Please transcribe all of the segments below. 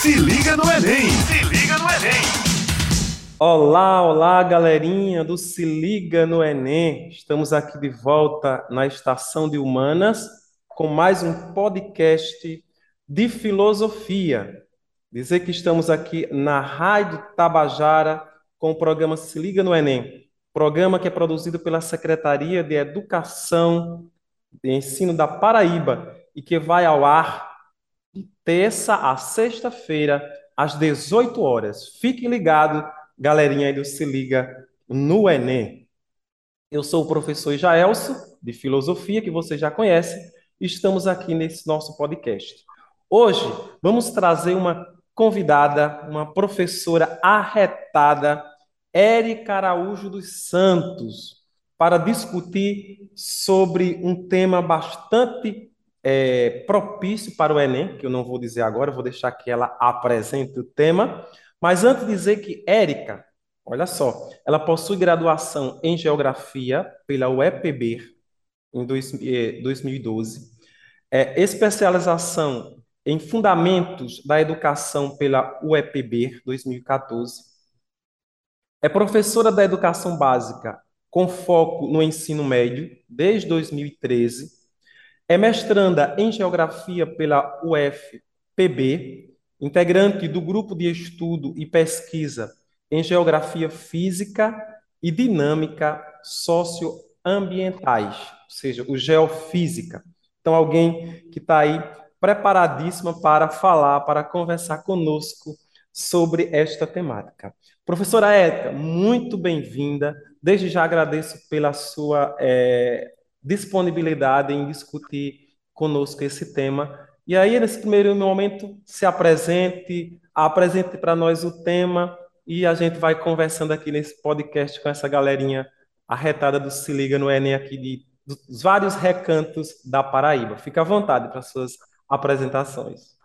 Se liga no Enem! Se liga no Enem! Olá, olá, galerinha do Se Liga no Enem. Estamos aqui de volta na Estação de Humanas com mais um podcast de filosofia. Dizer que estamos aqui na Rádio Tabajara com o programa Se Liga no Enem, programa que é produzido pela Secretaria de Educação e Ensino da Paraíba e que vai ao ar terça a sexta-feira, às 18 horas. Fique ligado, galerinha aí do Se Liga no Enem. Eu sou o professor Jaelso, de Filosofia, que você já conhece, e estamos aqui nesse nosso podcast. Hoje, vamos trazer uma convidada, uma professora arretada, Érica Araújo dos Santos, para discutir sobre um tema bastante é, propício para o Enem, que eu não vou dizer agora, vou deixar que ela apresente o tema. Mas antes de dizer que Érica, olha só, ela possui graduação em Geografia pela UEPB em dois, 2012, é, especialização em Fundamentos da Educação pela UEPB 2014, é professora da Educação Básica com foco no ensino médio desde 2013 é mestranda em Geografia pela UFPB, integrante do Grupo de Estudo e Pesquisa em Geografia Física e Dinâmica Socioambientais, ou seja, o Geofísica. Então, alguém que está aí preparadíssima para falar, para conversar conosco sobre esta temática. Professora Érica, muito bem-vinda. Desde já agradeço pela sua é, disponibilidade em discutir conosco esse tema. E aí, nesse primeiro momento, se apresente, apresente para nós o tema e a gente vai conversando aqui nesse podcast com essa galerinha arretada do Se Liga no Enem aqui de, dos vários recantos da Paraíba. Fique à vontade para suas apresentações.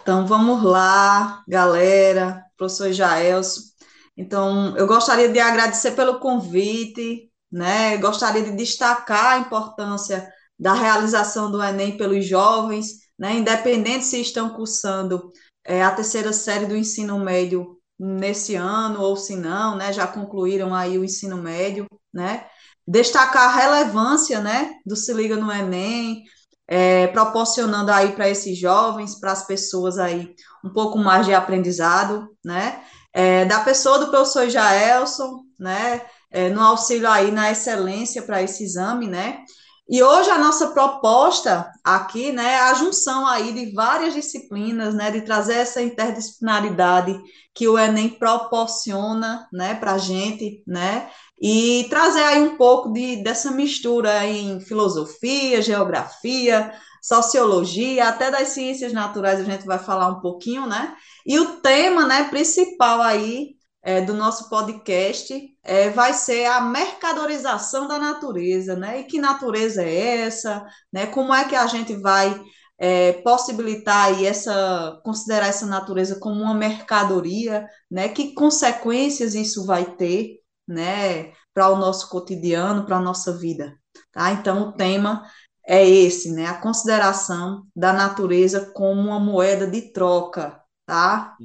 Então, vamos lá, galera, professor Jaelso. Então, eu gostaria de agradecer pelo convite, né? Gostaria de destacar a importância da realização do Enem pelos jovens, né? independente se estão cursando é, a terceira série do ensino médio nesse ano ou se não, né? já concluíram aí o ensino médio, né? Destacar a relevância, né, do Se Liga no Enem, é, proporcionando aí para esses jovens, para as pessoas aí, um pouco mais de aprendizado, né? É, da pessoa do professor Jaelson, né? É, no auxílio aí na excelência para esse exame, né? E hoje a nossa proposta aqui, né, é a junção aí de várias disciplinas, né, de trazer essa interdisciplinaridade que o Enem proporciona, né, para a gente, né, e trazer aí um pouco de, dessa mistura em filosofia, geografia, sociologia, até das ciências naturais a gente vai falar um pouquinho, né, e o tema, né, principal aí é, do nosso podcast é, vai ser a mercadorização da natureza, né? E que natureza é essa, né? Como é que a gente vai é, possibilitar aí essa, considerar essa natureza como uma mercadoria, né? Que consequências isso vai ter, né? Para o nosso cotidiano, para a nossa vida, tá? Então, o tema é esse, né? A consideração da natureza como uma moeda de troca, tá?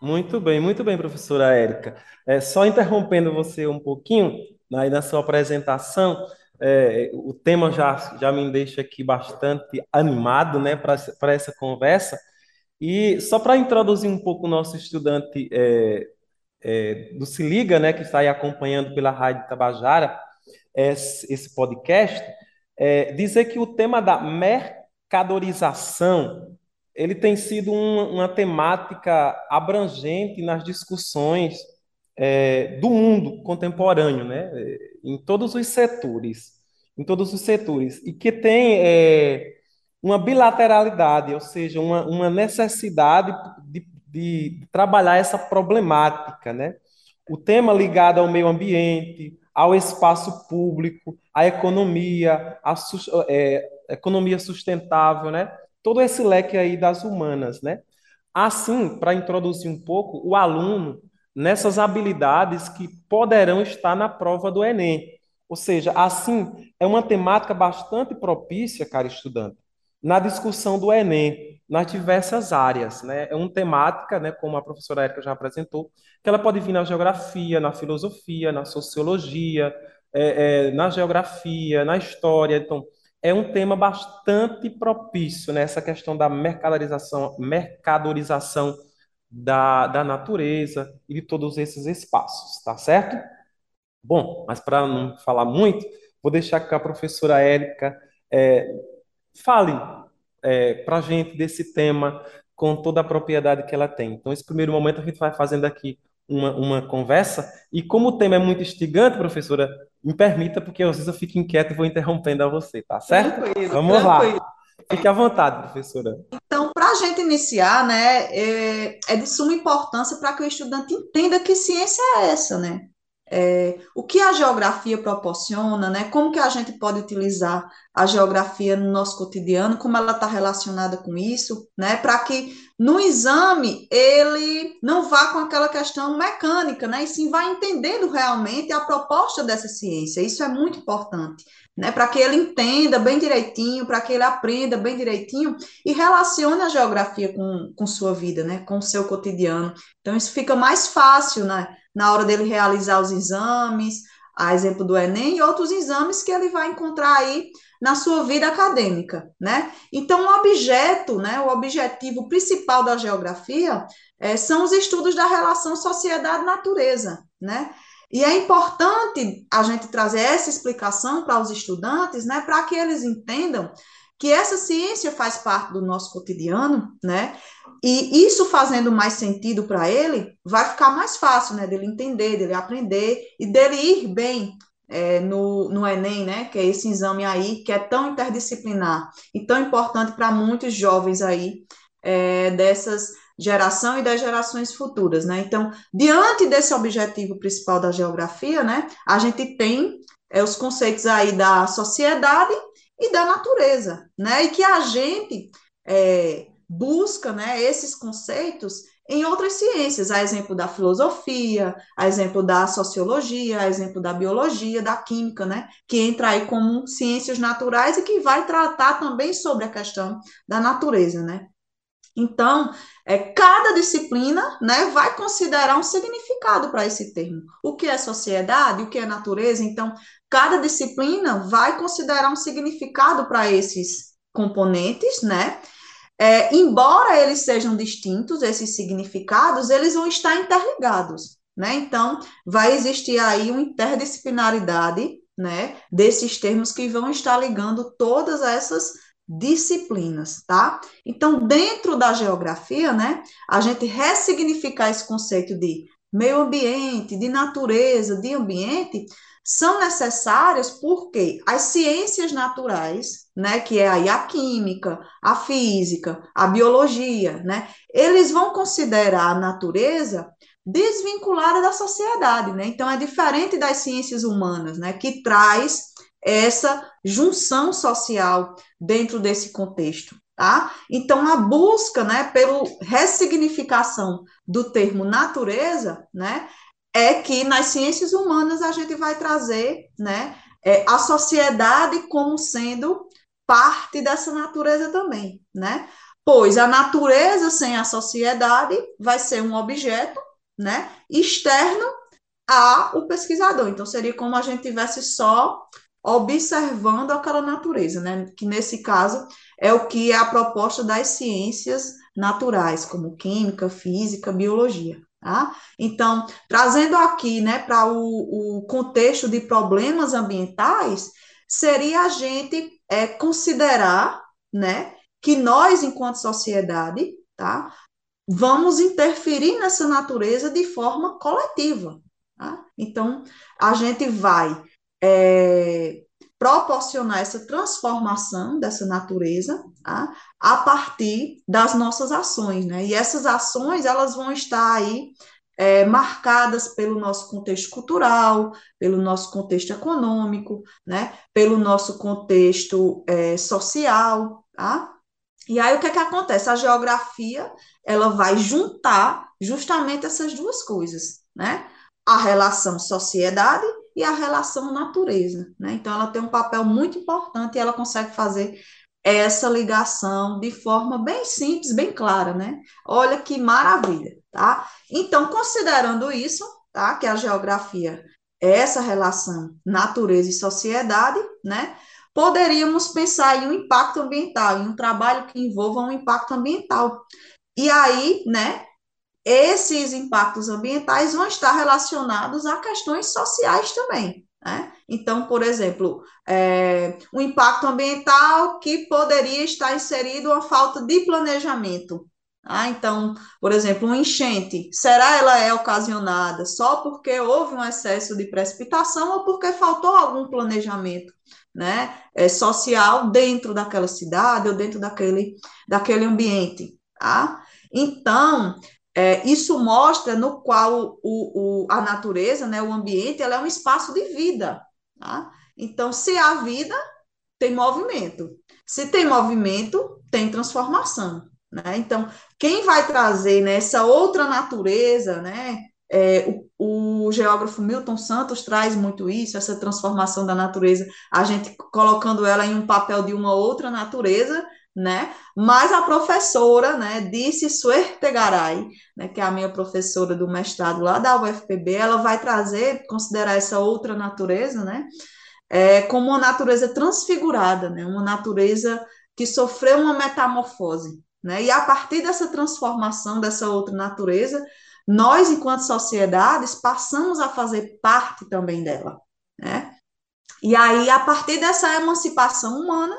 Muito bem, muito bem, professora Érica. É, só interrompendo você um pouquinho, aí na sua apresentação, é, o tema já, já me deixa aqui bastante animado né, para essa conversa. E só para introduzir um pouco o nosso estudante é, é, do Se Liga, né, que está aí acompanhando pela Rádio Tabajara esse, esse podcast, é, dizer que o tema da mercadorização ele tem sido uma, uma temática abrangente nas discussões é, do mundo contemporâneo, né? em todos os setores, em todos os setores, e que tem é, uma bilateralidade, ou seja, uma, uma necessidade de, de trabalhar essa problemática, né? O tema ligado ao meio ambiente, ao espaço público, à economia, à é, economia sustentável, né? Todo esse leque aí das humanas, né? Assim, para introduzir um pouco o aluno nessas habilidades que poderão estar na prova do Enem. Ou seja, assim, é uma temática bastante propícia, cara estudante, na discussão do Enem, nas diversas áreas, né? É uma temática, né, como a professora Érica já apresentou, que ela pode vir na geografia, na filosofia, na sociologia, é, é, na geografia, na história. Então, é um tema bastante propício nessa né, questão da mercadorização, mercadorização da, da natureza e de todos esses espaços, tá certo? Bom, mas para não falar muito, vou deixar que a professora Érica é, fale é, para a gente desse tema com toda a propriedade que ela tem. Então, esse primeiro momento a gente vai fazendo aqui uma, uma conversa, e como o tema é muito instigante, professora, me permita, porque às vezes eu fico inquieto e vou interrompendo a você, tá certo? Tranquilo, Vamos tranquilo. lá. Fique à vontade, professora. Então, para a gente iniciar, né, é, é de suma importância para que o estudante entenda que ciência é essa, né? É, o que a geografia proporciona, né? Como que a gente pode utilizar a geografia no nosso cotidiano, como ela está relacionada com isso, né? Para que no exame ele não vá com aquela questão mecânica, né? E sim vá entendendo realmente a proposta dessa ciência. Isso é muito importante, né? Para que ele entenda bem direitinho, para que ele aprenda bem direitinho e relacione a geografia com, com sua vida, né? Com o seu cotidiano. Então isso fica mais fácil, né? na hora dele realizar os exames, a exemplo do Enem, e outros exames que ele vai encontrar aí na sua vida acadêmica, né? Então, o objeto, né, o objetivo principal da geografia é, são os estudos da relação sociedade-natureza, né? E é importante a gente trazer essa explicação para os estudantes, né, para que eles entendam que essa ciência faz parte do nosso cotidiano, né? E isso fazendo mais sentido para ele, vai ficar mais fácil, né, dele entender, dele aprender e dele ir bem é, no, no Enem, né, que é esse exame aí que é tão interdisciplinar e tão importante para muitos jovens aí é, dessas geração e das gerações futuras, né? Então, diante desse objetivo principal da geografia, né, a gente tem é, os conceitos aí da sociedade e da natureza, né? E que a gente é, busca né, esses conceitos em outras ciências, a exemplo da filosofia, a exemplo da sociologia, a exemplo da biologia, da química, né, que entra aí como ciências naturais e que vai tratar também sobre a questão da natureza, né. Então, é, cada disciplina né, vai considerar um significado para esse termo. O que é sociedade, o que é natureza. Então, cada disciplina vai considerar um significado para esses componentes, né? É, embora eles sejam distintos, esses significados, eles vão estar interligados, né? Então, vai existir aí uma interdisciplinaridade, né, desses termos que vão estar ligando todas essas disciplinas, tá? Então, dentro da geografia, né, a gente ressignificar esse conceito de meio ambiente, de natureza, de ambiente, são necessárias porque as ciências naturais, né, que é aí a química, a física, a biologia, né, eles vão considerar a natureza desvinculada da sociedade, né? Então é diferente das ciências humanas, né, que traz essa junção social dentro desse contexto, tá? Então a busca, né, pela ressignificação do termo natureza, né, é que nas ciências humanas a gente vai trazer né, é, a sociedade como sendo parte dessa natureza também, né? Pois a natureza sem a sociedade vai ser um objeto, né, externo ao pesquisador. Então seria como a gente tivesse só observando aquela natureza, né? Que nesse caso é o que é a proposta das ciências naturais, como química, física, biologia. Tá? Então, trazendo aqui né, para o, o contexto de problemas ambientais, seria a gente é, considerar né, que nós, enquanto sociedade, tá, vamos interferir nessa natureza de forma coletiva. Tá? Então, a gente vai é, proporcionar essa transformação dessa natureza tá? a partir das nossas ações, né? E essas ações elas vão estar aí é, marcadas pelo nosso contexto cultural, pelo nosso contexto econômico, né? Pelo nosso contexto é, social, tá? E aí o que é que acontece? A geografia ela vai juntar justamente essas duas coisas, né? A relação sociedade e a relação natureza, né? Então ela tem um papel muito importante e ela consegue fazer essa ligação de forma bem simples, bem clara, né? Olha que maravilha, tá? Então, considerando isso, tá? Que a geografia é essa relação natureza e sociedade, né? Poderíamos pensar em um impacto ambiental, em um trabalho que envolva um impacto ambiental. E aí, né, esses impactos ambientais vão estar relacionados a questões sociais também. Né? Então, por exemplo, é, o impacto ambiental que poderia estar inserido a falta de planejamento. Ah, então, por exemplo, uma enchente, será ela é ocasionada só porque houve um excesso de precipitação ou porque faltou algum planejamento, né, é, social dentro daquela cidade ou dentro daquele, daquele ambiente, tá? Então, é, isso mostra no qual o, o, a natureza, né, o ambiente, ela é um espaço de vida. Tá? Então, se há vida, tem movimento. Se tem movimento, tem transformação. Né? Então, quem vai trazer né, outra natureza, né, é, o, o, geógrafo Milton Santos traz muito isso, essa transformação da natureza, a gente colocando ela em um papel de uma outra natureza, né? Mas a professora, né, disse Suertegaray, né, que é a minha professora do mestrado lá da UFPB, ela vai trazer, considerar essa outra natureza, né, é, como uma natureza transfigurada, né, uma natureza que sofreu uma metamorfose, né? E a partir dessa transformação dessa outra natureza, nós, enquanto sociedades, passamos a fazer parte também dela, né? E aí, a partir dessa emancipação humana,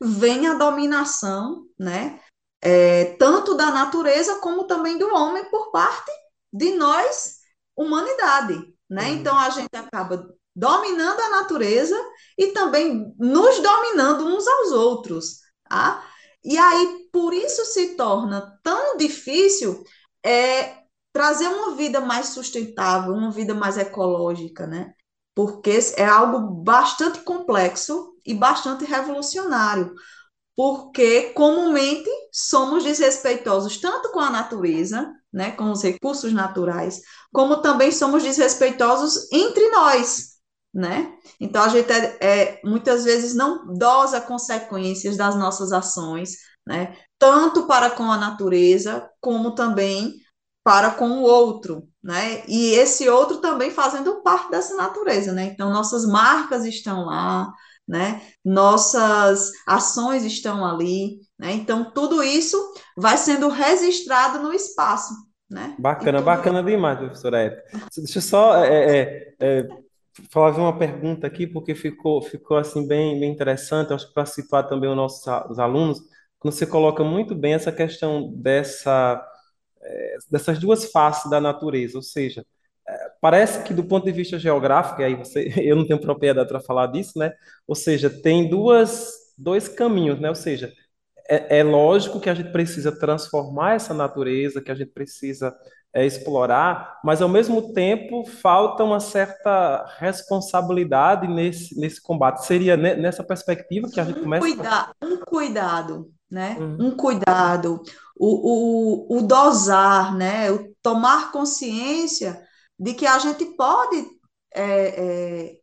vem a dominação, né, é, tanto da natureza como também do homem por parte de nós, humanidade, né? Uhum. Então a gente acaba dominando a natureza e também nos dominando uns aos outros, tá? E aí por isso se torna tão difícil é, trazer uma vida mais sustentável, uma vida mais ecológica, né? Porque é algo bastante complexo e bastante revolucionário, porque comumente somos desrespeitosos tanto com a natureza, né, com os recursos naturais, como também somos desrespeitosos entre nós, né? Então a gente é, é, muitas vezes não dosa consequências das nossas ações, né? Tanto para com a natureza como também para com o outro, né? E esse outro também fazendo parte dessa natureza, né? Então nossas marcas estão lá, né? Nossas ações estão ali, né? Então tudo isso vai sendo registrado no espaço, né? Bacana, bacana demais, professora Érica. Deixa eu só é, é, é, fazer uma pergunta aqui, porque ficou, ficou assim bem, bem interessante, acho que para situar também os nossos os alunos, quando você coloca muito bem essa questão dessa, é, dessas duas faces da natureza, ou seja, parece que do ponto de vista geográfico, aí você, eu não tenho propriedade para falar disso, né? Ou seja, tem duas, dois caminhos, né? Ou seja, é, é lógico que a gente precisa transformar essa natureza, que a gente precisa é, explorar, mas ao mesmo tempo falta uma certa responsabilidade nesse, nesse combate. Seria nessa perspectiva que a gente começa. Um, cuida um cuidado, né? Uhum. Um cuidado, o, o, o dosar, né? O tomar consciência de que a gente pode é, é,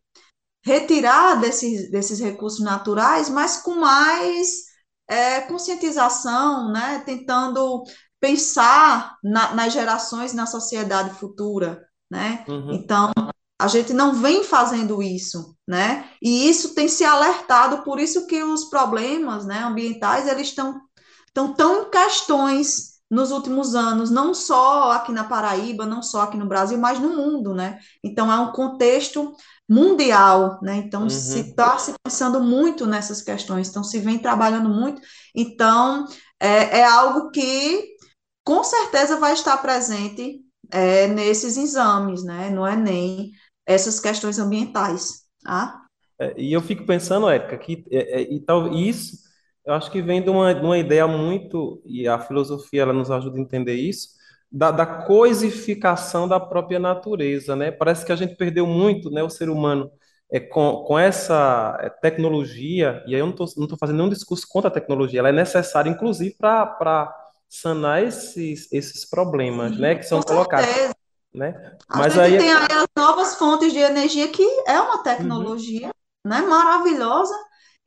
retirar desses, desses recursos naturais, mas com mais é, conscientização, né? tentando pensar na, nas gerações, na sociedade futura. Né? Uhum. Então, a gente não vem fazendo isso, né? E isso tem se alertado, por isso que os problemas né, ambientais eles estão, estão tão em questões nos últimos anos, não só aqui na Paraíba, não só aqui no Brasil, mas no mundo, né? Então é um contexto mundial, né? Então uhum. se está se pensando muito nessas questões, então se vem trabalhando muito, então é, é algo que com certeza vai estar presente é, nesses exames, né? No Enem, essas questões ambientais, tá? É, e eu fico pensando, Érica, que é, é, e tal, isso eu acho que vem de uma, de uma ideia muito, e a filosofia ela nos ajuda a entender isso, da, da coisificação da própria natureza, né? Parece que a gente perdeu muito, né, o ser humano, é, com, com essa é, tecnologia, e aí eu não estou fazendo nenhum discurso contra a tecnologia, ela é necessária, inclusive, para sanar esses, esses problemas, né, que são colocados. Certeza. Né? Mas a gente aí... tem aí as novas fontes de energia, que é uma tecnologia uhum. né, maravilhosa,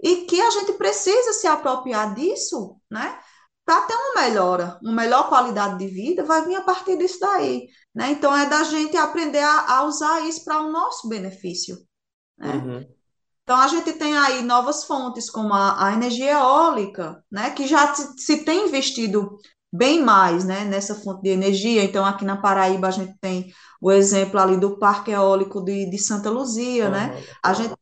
e que a gente precisa se apropriar disso, né? Para ter uma melhora, uma melhor qualidade de vida, vai vir a partir disso daí, né? Então é da gente aprender a, a usar isso para o nosso benefício, né? Uhum. Então a gente tem aí novas fontes como a, a energia eólica, né? Que já se, se tem investido bem mais, né? Nessa fonte de energia. Então aqui na Paraíba a gente tem o exemplo ali do Parque Eólico de, de Santa Luzia, uhum. né? A gente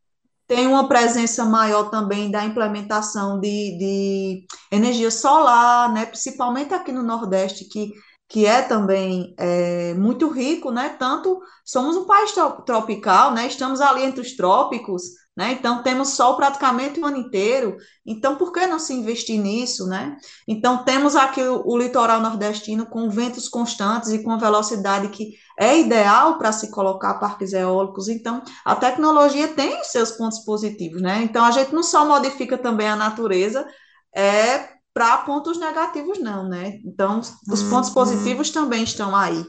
tem uma presença maior também da implementação de, de energia solar, né, principalmente aqui no Nordeste, que, que é também é, muito rico, né, tanto somos um país tropical, né, estamos ali entre os trópicos, né? Então, temos sol praticamente o ano inteiro. Então, por que não se investir nisso, né? Então, temos aqui o, o litoral nordestino com ventos constantes e com a velocidade que é ideal para se colocar parques eólicos. Então, a tecnologia tem seus pontos positivos, né? Então, a gente não só modifica também a natureza, é para pontos negativos, não, né? Então, os pontos uhum. positivos também estão aí.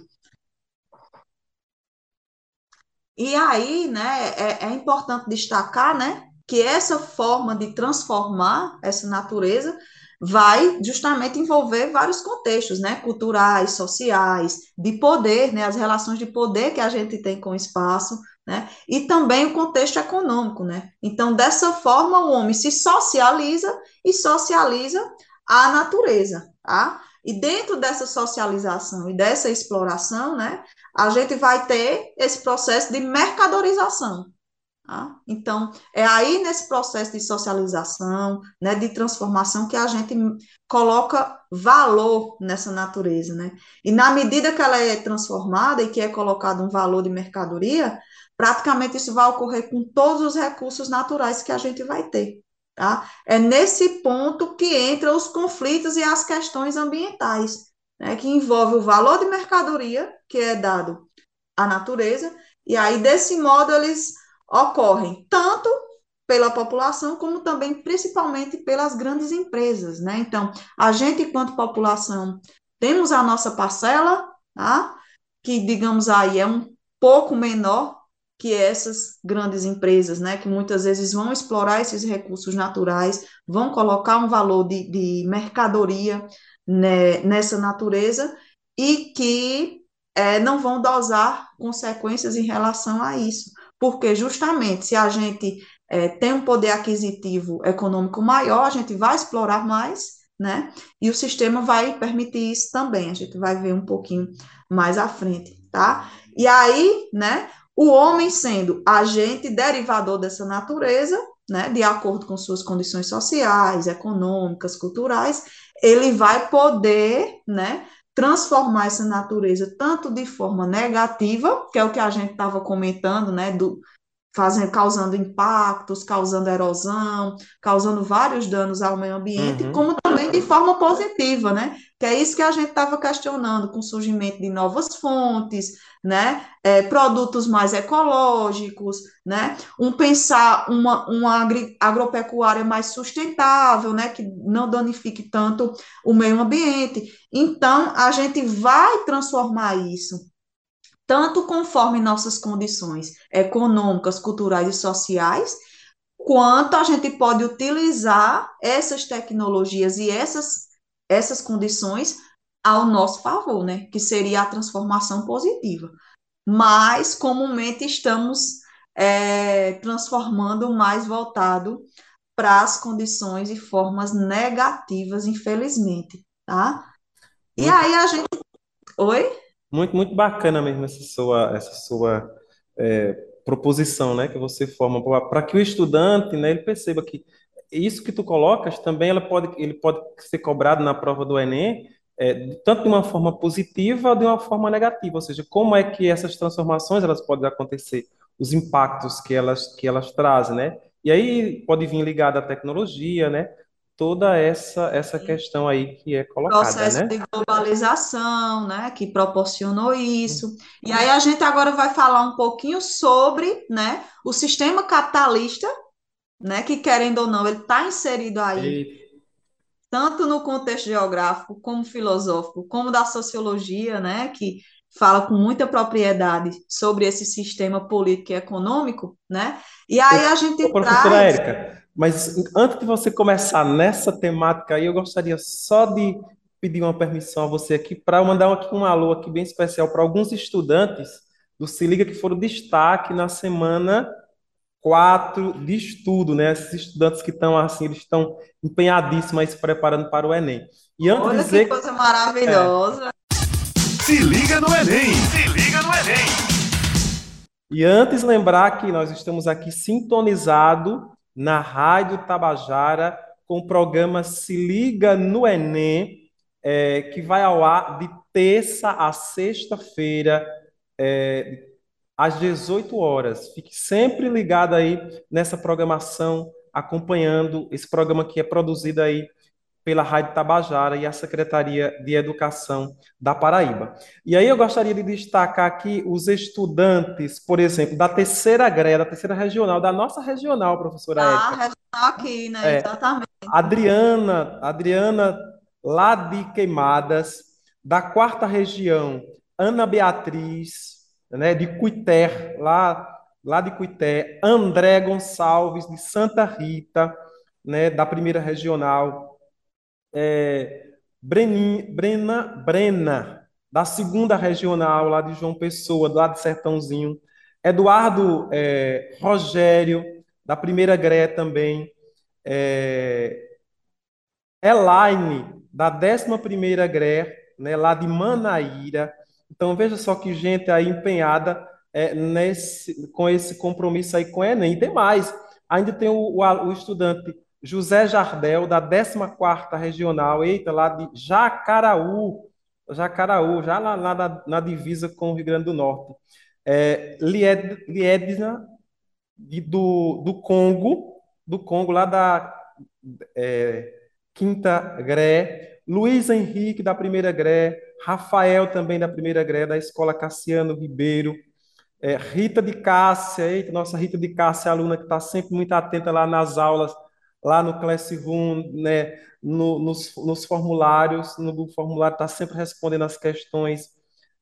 E aí, né, é, é importante destacar, né, que essa forma de transformar essa natureza vai justamente envolver vários contextos, né, culturais, sociais, de poder, né, as relações de poder que a gente tem com o espaço, né, e também o contexto econômico, né. Então, dessa forma, o homem se socializa e socializa a natureza, tá? E dentro dessa socialização e dessa exploração, né, a gente vai ter esse processo de mercadorização. Tá? Então, é aí nesse processo de socialização, né, de transformação, que a gente coloca valor nessa natureza. Né? E na medida que ela é transformada e que é colocado um valor de mercadoria, praticamente isso vai ocorrer com todos os recursos naturais que a gente vai ter. Tá? É nesse ponto que entram os conflitos e as questões ambientais né, que envolve o valor de mercadoria que é dado à natureza, e aí, desse modo, eles ocorrem tanto pela população, como também, principalmente, pelas grandes empresas, né? Então, a gente, enquanto população, temos a nossa parcela, tá? que, digamos aí, é um pouco menor que essas grandes empresas, né, que muitas vezes vão explorar esses recursos naturais, vão colocar um valor de, de mercadoria né, nessa natureza e que é, não vão dosar consequências em relação a isso. Porque, justamente, se a gente é, tem um poder aquisitivo econômico maior, a gente vai explorar mais, né? E o sistema vai permitir isso também. A gente vai ver um pouquinho mais à frente, tá? E aí, né? O homem sendo agente derivador dessa natureza, né? De acordo com suas condições sociais, econômicas, culturais, ele vai poder, né, transformar essa natureza tanto de forma negativa, que é o que a gente estava comentando, né, do fazendo, causando impactos, causando erosão, causando vários danos ao meio ambiente, uhum. como também de forma positiva, né? Que é isso que a gente estava questionando com o surgimento de novas fontes, né? É, produtos mais ecológicos, né? Um pensar uma, uma agri, agropecuária mais sustentável, né? Que não danifique tanto o meio ambiente. Então, a gente vai transformar isso, tanto conforme nossas condições econômicas, culturais e sociais, quanto a gente pode utilizar essas tecnologias e essas, essas condições ao nosso favor, né? Que seria a transformação positiva. Mas comumente estamos é, transformando mais voltado para as condições e formas negativas, infelizmente, tá? E muito, aí a gente. Oi? Muito, muito bacana mesmo essa sua, essa sua é, proposição, né? Que você forma para que o estudante, né, ele perceba que isso que tu colocas também ela pode, ele pode ser cobrado na prova do Enem é, tanto de uma forma positiva ou de uma forma negativa, ou seja, como é que essas transformações elas podem acontecer, os impactos que elas, que elas trazem, né? E aí pode vir ligada à tecnologia, né? Toda essa essa questão aí que é colocada, Processo né? de globalização, né? Que proporcionou isso. E aí a gente agora vai falar um pouquinho sobre, né? O sistema capitalista, né? Que querendo ou não, ele está inserido aí tanto no contexto geográfico, como filosófico, como da sociologia, né, que fala com muita propriedade sobre esse sistema político e econômico, né? E aí a gente Ô, professora traz... Érica, Mas antes de você começar nessa temática aí, eu gostaria só de pedir uma permissão a você aqui para mandar aqui um alô aqui bem especial para alguns estudantes do Se Liga que foram destaque na semana 4 de estudo, né? Esses estudantes que estão assim, eles estão empenhadíssimos aí se preparando para o Enem. E antes Olha de dizer que coisa maravilhosa. É, se liga no Enem! Se liga no Enem! E antes lembrar que nós estamos aqui sintonizado na Rádio Tabajara com o programa Se Liga no Enem, é, que vai ao ar de terça a sexta-feira, é, às 18 horas. Fique sempre ligado aí nessa programação, acompanhando esse programa que é produzido aí pela Rádio Tabajara e a Secretaria de Educação da Paraíba. E aí eu gostaria de destacar aqui os estudantes, por exemplo, da terceira GRE, da terceira regional, da nossa regional, professora Ah, regional aqui, né? É, Exatamente. Adriana, Adriana, lá de Queimadas, da quarta região, Ana Beatriz, né, de Cuité, lá, lá de Cuité, André Gonçalves, de Santa Rita, né, da primeira regional, é, Brenin, Brena, Brena, da segunda regional, lá de João Pessoa, lá de Sertãozinho, Eduardo é, Rogério, da primeira GRE também, é, Elaine, da décima primeira GRE, né, lá de Manaíra. Então, veja só que gente aí empenhada é, nesse, com esse compromisso aí com o Enem. E tem mais, ainda tem o, o, o estudante José Jardel, da 14ª Regional, eita, lá de Jacaraú, Jacaraú, já lá, lá na, na, divisa com o Rio Grande do Norte. É, Lied, Liedna, de, do, do Congo, do Congo, lá da é, Quinta Gré, Luiz Henrique, da Primeira Gré, Rafael, também da Primeira Gré, da Escola Cassiano Ribeiro, é, Rita de Cássia, eita, nossa Rita de Cássia, aluna que está sempre muito atenta lá nas aulas, lá no Classroom, né, no, nos, nos, formulários, no formulário está sempre respondendo as questões.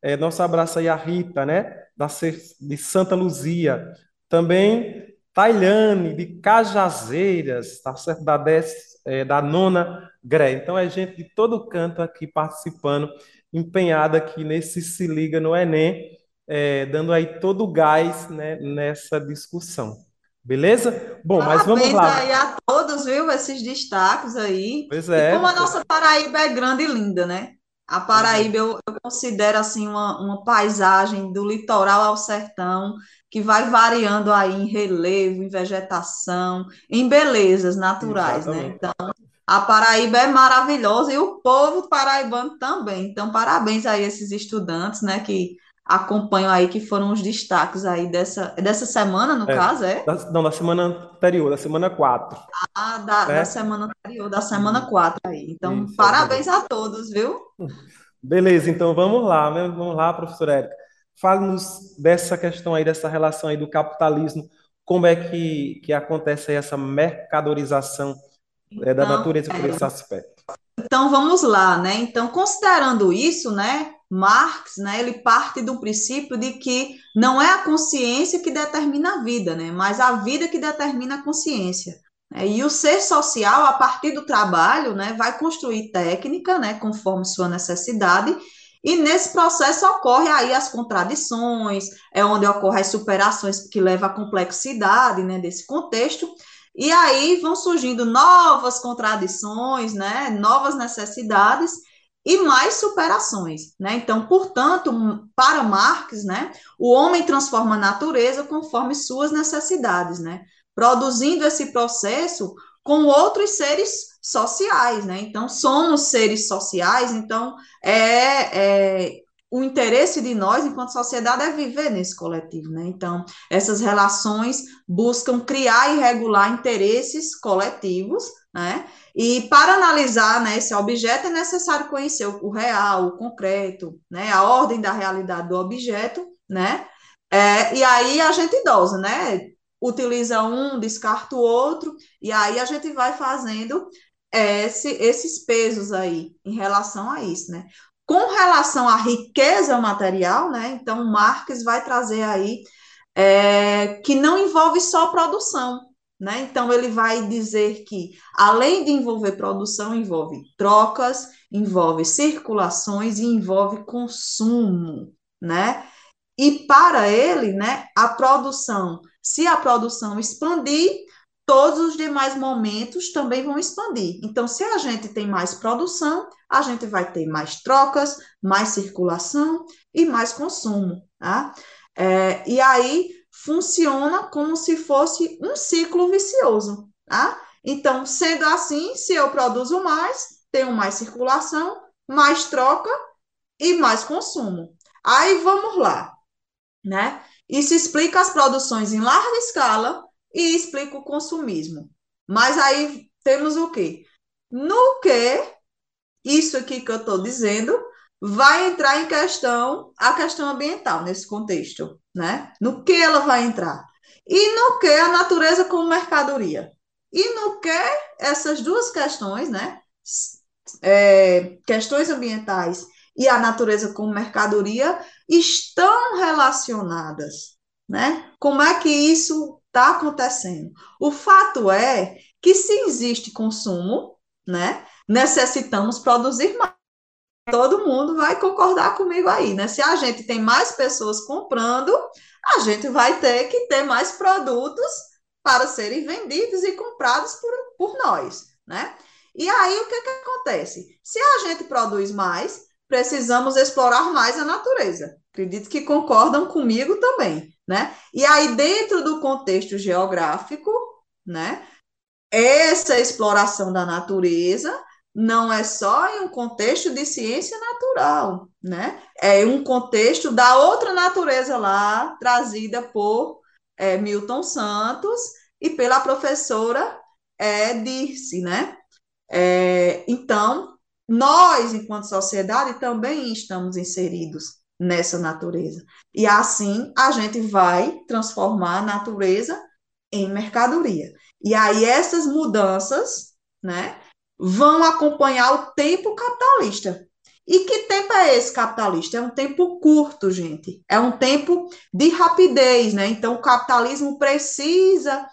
É, nosso abraço aí a Rita, né, da, de Santa Luzia. Também Tailane, de Cajazeiras, tá certo? Da, dez, é, da nona GRE. Então é gente de todo canto aqui participando, empenhada aqui nesse Se Liga no Enem, é, dando aí todo o gás né, nessa discussão. Beleza? Bom, Parabéns mas vamos lá. aí a todos, viu? Esses destaques aí. Pois é. E como a nossa Paraíba é grande e linda, né? A Paraíba eu, eu considero assim uma, uma paisagem do litoral ao sertão que vai variando aí em relevo, em vegetação, em belezas naturais, né? Exatamente. né? Então, a Paraíba é maravilhosa e o povo paraibano também. Então, parabéns aí a esses estudantes, né, que acompanham aí, que foram os destaques aí dessa, dessa semana, no é, caso, é? Da, não, da semana anterior, da semana 4. Ah, da, é? da semana anterior, da semana 4 aí. Então, Isso, parabéns a todos, viu? Beleza, então vamos lá, né? vamos lá, professora Érica. Fale-nos dessa questão aí, dessa relação aí do capitalismo, como é que, que acontece aí essa mercadorização então, é, da então, natureza por é, esse aspecto. Então, vamos lá, né? Então, considerando isso, né, Marx, né, ele parte do princípio de que não é a consciência que determina a vida, né, mas a vida que determina a consciência. Né, e o ser social, a partir do trabalho, né, vai construir técnica, né, conforme sua necessidade, e nesse processo ocorre aí as contradições, é onde ocorrem as superações que levam à complexidade, né, desse contexto, e aí vão surgindo novas contradições, né, novas necessidades, e mais superações, né? Então, portanto, para Marx, né, o homem transforma a natureza conforme suas necessidades, né? Produzindo esse processo com outros seres sociais, né? Então, somos seres sociais, então é, é o interesse de nós, enquanto sociedade, é viver nesse coletivo, né? Então, essas relações buscam criar e regular interesses coletivos, né? E para analisar né, esse objeto é necessário conhecer o, real, o concreto, né, a ordem da realidade do objeto, né? É, e aí a gente dosa, né? Utiliza um, descarta o outro, e aí a gente vai fazendo esse, esses pesos aí em relação a isso, né? Com relação à riqueza material, né? Então, Marx vai trazer aí é, que não envolve só produção, né? Então, ele vai dizer que, além de envolver produção, envolve trocas, envolve circulações e envolve consumo, né? E para ele, né, a produção, se a produção expandir, todos os demais momentos também vão expandir. Então, se a gente tem mais produção, a gente vai ter mais trocas, mais circulação e mais consumo, tá? É, e aí funciona como se fosse um ciclo vicioso, tá? Então, sendo assim, se eu produzo mais, tenho mais circulação, mais troca e mais consumo. Aí vamos lá, né? Isso explica as produções em larga escala e explica o consumismo. Mas aí temos o quê? No que isso aqui que eu estou dizendo vai entrar em questão a questão ambiental nesse contexto, né? No que ela vai entrar? E no que a natureza como mercadoria? E no que essas duas questões, né? É, questões ambientais e a natureza como mercadoria estão relacionadas, né? Como é que isso está acontecendo? O fato é que se existe consumo, né? Necessitamos produzir mais todo mundo vai concordar comigo aí, né? Se a gente tem mais pessoas comprando, a gente vai ter que ter mais produtos para serem vendidos e comprados por, por nós, né? E aí o que, que acontece? Se a gente produz mais, precisamos explorar mais a natureza. Acredito que concordam comigo também, né? E aí, dentro do contexto geográfico, né? Essa exploração da natureza não é só em um contexto de ciência natural, né? É um contexto da outra natureza lá, trazida por é, Milton Santos e pela professora é, Dirce, né? É, então, nós, enquanto sociedade, também estamos inseridos nessa natureza. E assim a gente vai transformar a natureza em mercadoria. E aí essas mudanças, né? vão acompanhar o tempo capitalista. E que tempo é esse capitalista? É um tempo curto, gente. É um tempo de rapidez, né? Então, o capitalismo precisa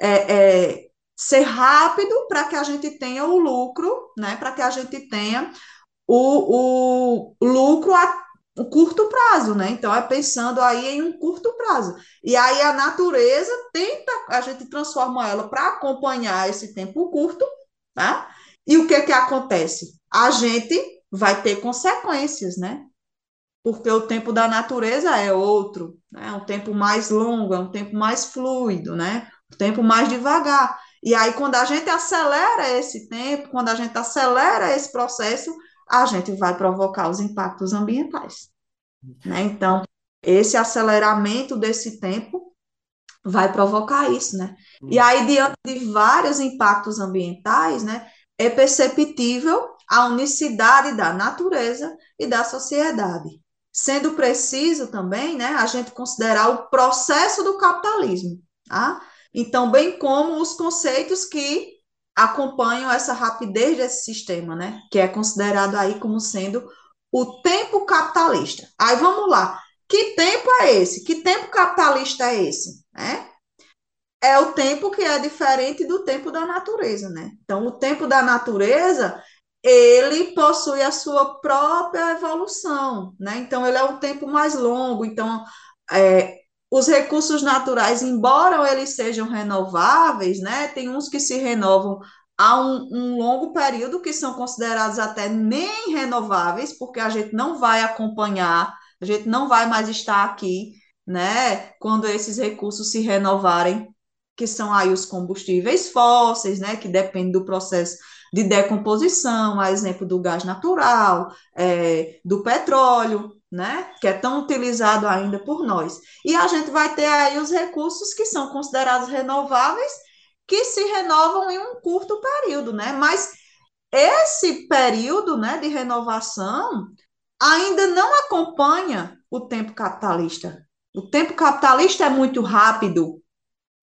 é, é, ser rápido para que a gente tenha o lucro, né? Para que a gente tenha o, o lucro a um curto prazo, né? Então, é pensando aí em um curto prazo. E aí a natureza tenta, a gente transforma ela para acompanhar esse tempo curto, tá? E o que que acontece? A gente vai ter consequências, né? Porque o tempo da natureza é outro, né? é um tempo mais longo, é um tempo mais fluido, né? Um tempo mais devagar. E aí, quando a gente acelera esse tempo, quando a gente acelera esse processo, a gente vai provocar os impactos ambientais. Né? Então, esse aceleramento desse tempo vai provocar isso, né? E aí, diante de vários impactos ambientais, né? é perceptível a unicidade da natureza e da sociedade. Sendo preciso também, né, a gente considerar o processo do capitalismo, tá? Então, bem como os conceitos que acompanham essa rapidez desse sistema, né, que é considerado aí como sendo o tempo capitalista. Aí vamos lá. Que tempo é esse? Que tempo capitalista é esse? É? é o tempo que é diferente do tempo da natureza, né? Então, o tempo da natureza, ele possui a sua própria evolução, né? Então, ele é um tempo mais longo. Então, é, os recursos naturais, embora eles sejam renováveis, né? Tem uns que se renovam há um, um longo período, que são considerados até nem renováveis, porque a gente não vai acompanhar, a gente não vai mais estar aqui, né? Quando esses recursos se renovarem que são aí os combustíveis fósseis, né, que dependem do processo de decomposição, a exemplo do gás natural, é, do petróleo, né, que é tão utilizado ainda por nós. E a gente vai ter aí os recursos que são considerados renováveis, que se renovam em um curto período, né, mas esse período, né, de renovação ainda não acompanha o tempo capitalista. O tempo capitalista é muito rápido,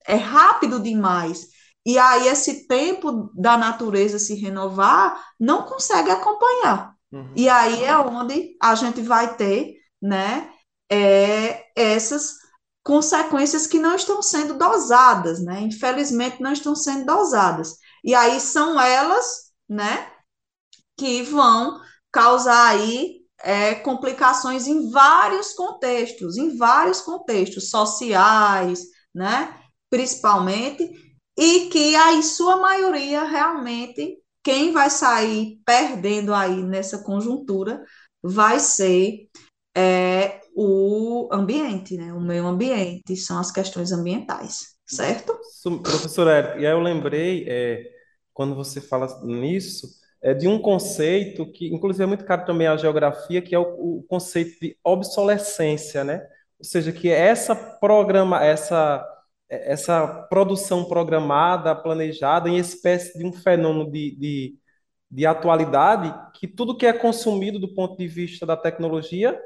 é rápido demais. E aí esse tempo da natureza se renovar não consegue acompanhar. Uhum. E aí é onde a gente vai ter, né, é, essas consequências que não estão sendo dosadas, né? Infelizmente não estão sendo dosadas. E aí são elas, né, que vão causar aí é, complicações em vários contextos, em vários contextos sociais, né, principalmente, e que a sua maioria realmente quem vai sair perdendo aí nessa conjuntura vai ser é, o ambiente, né? O meio ambiente, são as questões ambientais, certo? Professora, e aí eu lembrei, é, quando você fala nisso, é, de um conceito que, inclusive, é muito caro também a geografia, que é o, o conceito de obsolescência, né? Ou seja, que essa programa, essa essa produção programada, planejada, em espécie de um fenômeno de, de, de atualidade, que tudo que é consumido do ponto de vista da tecnologia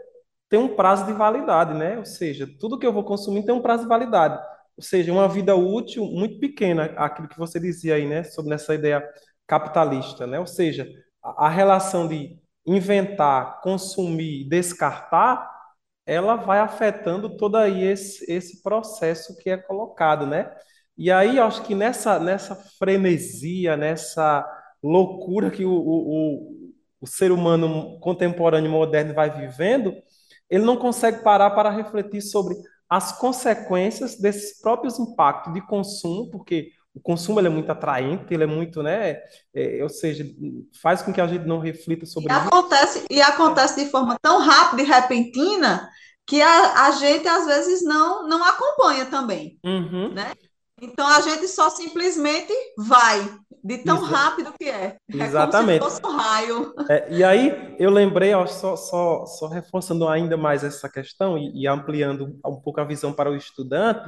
tem um prazo de validade, né? Ou seja, tudo que eu vou consumir tem um prazo de validade. Ou seja, uma vida útil muito pequena, aquilo que você dizia aí, né? Sobre essa ideia capitalista, né? Ou seja, a, a relação de inventar, consumir, descartar, ela vai afetando todo aí esse, esse processo que é colocado, né? E aí, eu acho que nessa, nessa frenesia, nessa loucura que o, o, o ser humano contemporâneo moderno vai vivendo, ele não consegue parar para refletir sobre as consequências desses próprios impactos de consumo, porque o consumo é muito atraente, ele é muito, né? É, ou seja, faz com que a gente não reflita sobre e acontece E acontece de forma tão rápida e repentina que a, a gente às vezes não, não acompanha também, uhum. né? Então a gente só simplesmente vai, de tão rápido que é. Exatamente. É como se fosse um raio. É, e aí eu lembrei, ó, só, só, só reforçando ainda mais essa questão e, e ampliando um pouco a visão para o estudante,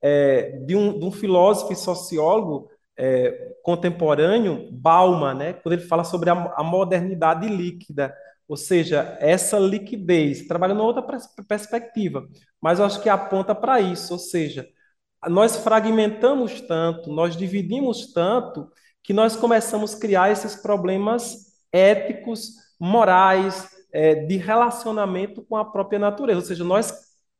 é, de, um, de, um, filósofo e sociólogo é, contemporâneo, Bauman, né, quando ele fala sobre a, a, modernidade líquida, ou seja, essa liquidez, trabalhando outra perspectiva, mas eu acho que aponta para isso, ou seja, nós fragmentamos tanto, nós dividimos tanto, que nós começamos a criar esses problemas éticos, morais, é, de relacionamento com a própria natureza. Ou seja, nós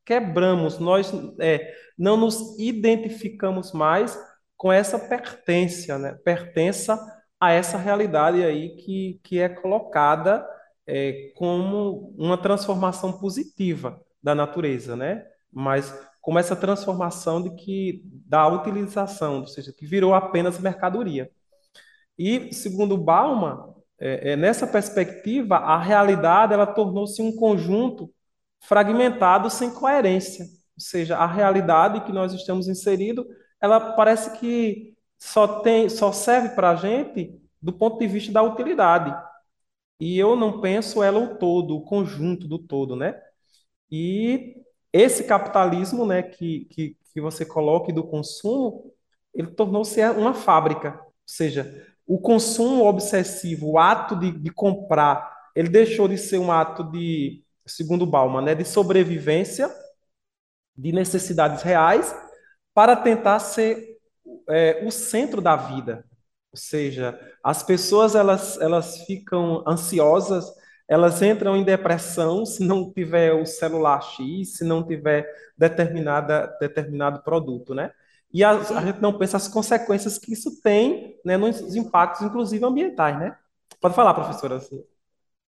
quebramos, nós é, não nos identificamos mais com essa pertença, né? pertença a essa realidade aí que, que é colocada é, como uma transformação positiva da natureza, né? Mas como essa transformação de que da utilização, ou seja, que virou apenas mercadoria. E segundo Bauman, é, é, nessa perspectiva, a realidade ela tornou-se um conjunto fragmentado sem coerência, ou seja, a realidade que nós estamos inseridos, ela parece que só tem, só serve para a gente do ponto de vista da utilidade. E eu não penso ela o todo, o conjunto do todo, né? E esse capitalismo, né, que, que, que você coloca do consumo, ele tornou-se uma fábrica. Ou seja, o consumo obsessivo, o ato de, de comprar, ele deixou de ser um ato de, segundo Bauman, né, de sobrevivência, de necessidades reais, para tentar ser é, o centro da vida. Ou seja, as pessoas elas, elas ficam ansiosas elas entram em depressão se não tiver o celular X, se não tiver determinada, determinado produto, né? E a, a gente não pensa as consequências que isso tem né, nos impactos, inclusive ambientais, né? Pode falar, professora. Assim.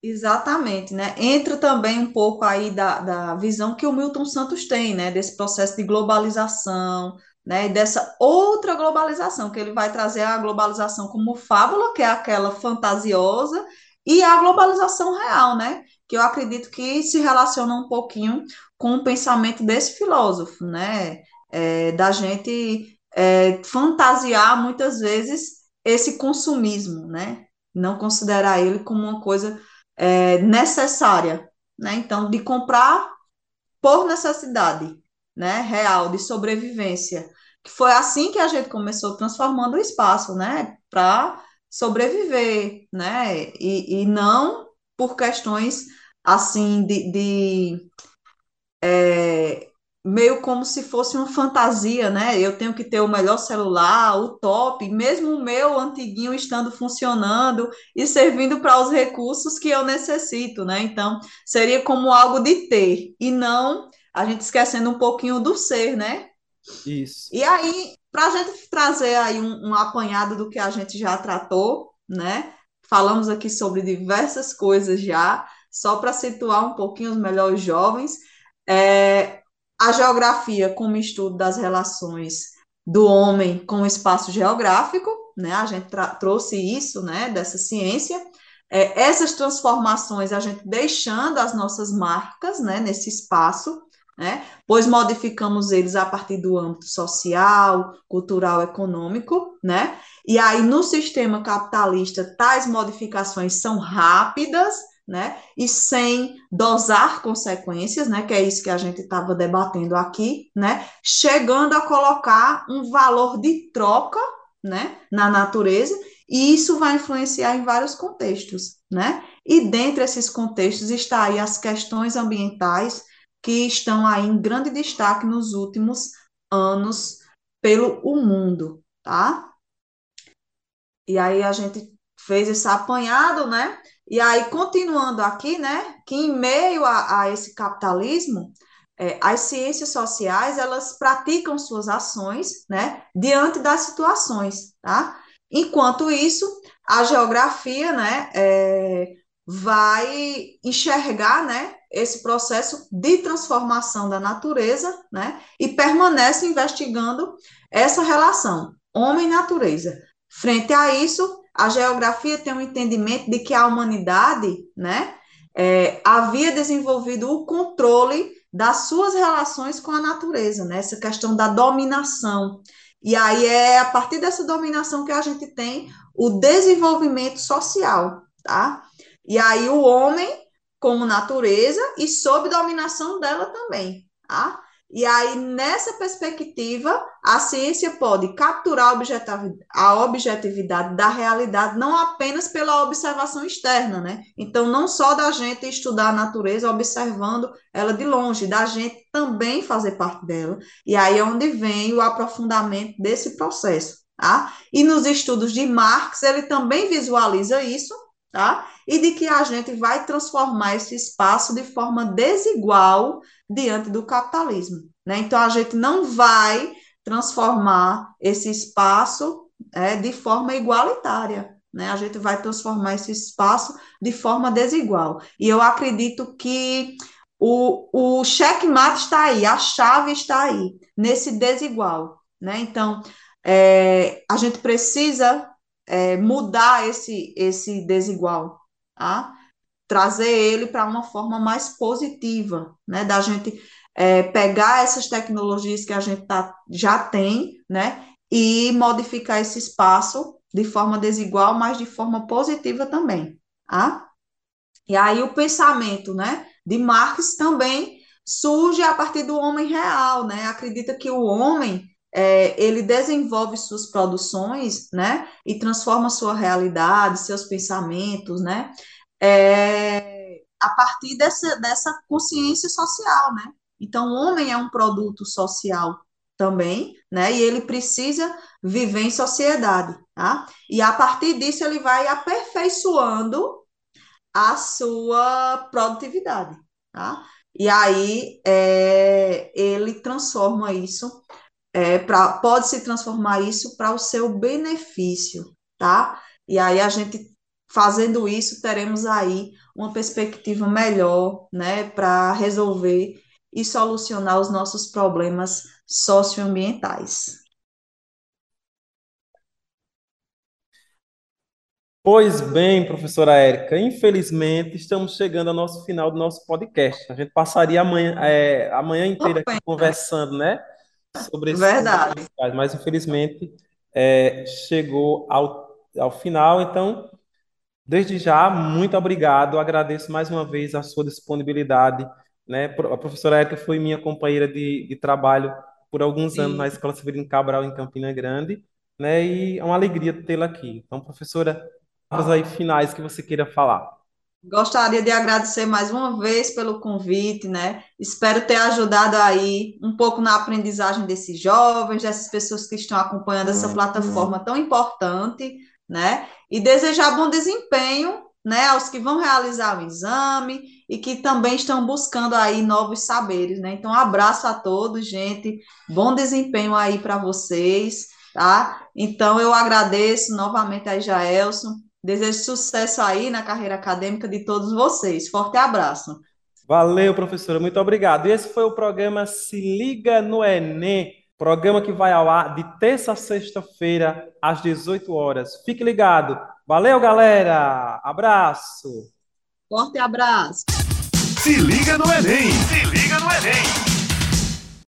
Exatamente, né? Entra também um pouco aí da, da visão que o Milton Santos tem, né? Desse processo de globalização, né? Dessa outra globalização, que ele vai trazer a globalização como fábula, que é aquela fantasiosa, e a globalização real, né? Que eu acredito que se relaciona um pouquinho com o pensamento desse filósofo, né? É, da gente é, fantasiar muitas vezes esse consumismo, né? Não considerar ele como uma coisa é, necessária, né? Então, de comprar por necessidade, né? Real, de sobrevivência. Que foi assim que a gente começou transformando o espaço, né? Para sobreviver, né? E, e não por questões assim de, de é, meio como se fosse uma fantasia, né? Eu tenho que ter o melhor celular, o top, mesmo o meu antiguinho estando funcionando e servindo para os recursos que eu necessito, né? Então, seria como algo de ter e não a gente esquecendo um pouquinho do ser, né? Isso. E aí, para a gente trazer aí um, um apanhado do que a gente já tratou, né? Falamos aqui sobre diversas coisas já, só para situar um pouquinho os melhores jovens. É, a geografia como estudo das relações do homem com o espaço geográfico, né? A gente trouxe isso, né? Dessa ciência. É, essas transformações, a gente deixando as nossas marcas, né? Nesse espaço, né? Pois modificamos eles a partir do âmbito social, cultural, econômico, né? E aí, no sistema capitalista, tais modificações são rápidas, né? E sem dosar consequências, né? Que é isso que a gente estava debatendo aqui, né? Chegando a colocar um valor de troca, né? Na natureza, e isso vai influenciar em vários contextos, né? E dentre esses contextos está aí as questões ambientais que estão aí em grande destaque nos últimos anos pelo o mundo, tá? E aí a gente fez esse apanhado, né? E aí, continuando aqui, né, que em meio a, a esse capitalismo, é, as ciências sociais, elas praticam suas ações, né, diante das situações, tá? Enquanto isso, a geografia, né, é, vai enxergar, né, esse processo de transformação da natureza, né, e permanece investigando essa relação homem-natureza. Frente a isso, a geografia tem um entendimento de que a humanidade, né, é, havia desenvolvido o controle das suas relações com a natureza, né, essa questão da dominação. E aí é a partir dessa dominação que a gente tem o desenvolvimento social, tá? E aí o homem como natureza e sob dominação dela também, tá? E aí, nessa perspectiva, a ciência pode capturar a objetividade da realidade não apenas pela observação externa, né? Então, não só da gente estudar a natureza observando ela de longe, da gente também fazer parte dela. E aí é onde vem o aprofundamento desse processo, tá? E nos estudos de Marx, ele também visualiza isso, tá? E de que a gente vai transformar esse espaço de forma desigual diante do capitalismo, né? Então a gente não vai transformar esse espaço é, de forma igualitária, né? A gente vai transformar esse espaço de forma desigual. E eu acredito que o, o checkmate está aí, a chave está aí, nesse desigual, né? Então, é, a gente precisa é, mudar esse, esse desigual, tá? trazer ele para uma forma mais positiva, né? Da gente é, pegar essas tecnologias que a gente tá, já tem, né? E modificar esse espaço de forma desigual, mas de forma positiva também, tá? E aí o pensamento, né? De Marx também surge a partir do homem real, né? Acredita que o homem é, ele desenvolve suas produções, né, e transforma sua realidade, seus pensamentos, né, é, a partir dessa, dessa consciência social, né. Então, o homem é um produto social também, né, e ele precisa viver em sociedade, tá? E a partir disso ele vai aperfeiçoando a sua produtividade, tá? E aí é, ele transforma isso é, pra, pode se transformar isso para o seu benefício, tá? E aí a gente fazendo isso teremos aí uma perspectiva melhor, né, para resolver e solucionar os nossos problemas socioambientais. Pois bem, professora Érica, infelizmente estamos chegando ao nosso final do nosso podcast. A gente passaria amanhã, é, a manhã inteira aqui conversando, né? Sobre esse Verdade. mas infelizmente é, chegou ao, ao final. Então, desde já, muito obrigado. Agradeço mais uma vez a sua disponibilidade. Né? A professora Érica foi minha companheira de, de trabalho por alguns anos na Escola Severino Cabral, em Campina Grande, né? E é uma alegria tê-la aqui. Então, professora, palavras aí finais que você queira falar. Gostaria de agradecer mais uma vez pelo convite, né? Espero ter ajudado aí um pouco na aprendizagem desses jovens, dessas pessoas que estão acompanhando essa uhum. plataforma tão importante, né? E desejar bom desempenho, né, aos que vão realizar o exame e que também estão buscando aí novos saberes, né? Então, abraço a todos, gente. Bom desempenho aí para vocês, tá? Então, eu agradeço novamente a Jaelson. Desejo sucesso aí na carreira acadêmica de todos vocês. Forte abraço. Valeu, professora. Muito obrigado. E esse foi o programa Se Liga no Enem. Programa que vai ao ar de terça a sexta-feira, às 18 horas. Fique ligado. Valeu, galera. Abraço. Forte abraço. Se liga no Enem. Se liga no Enem.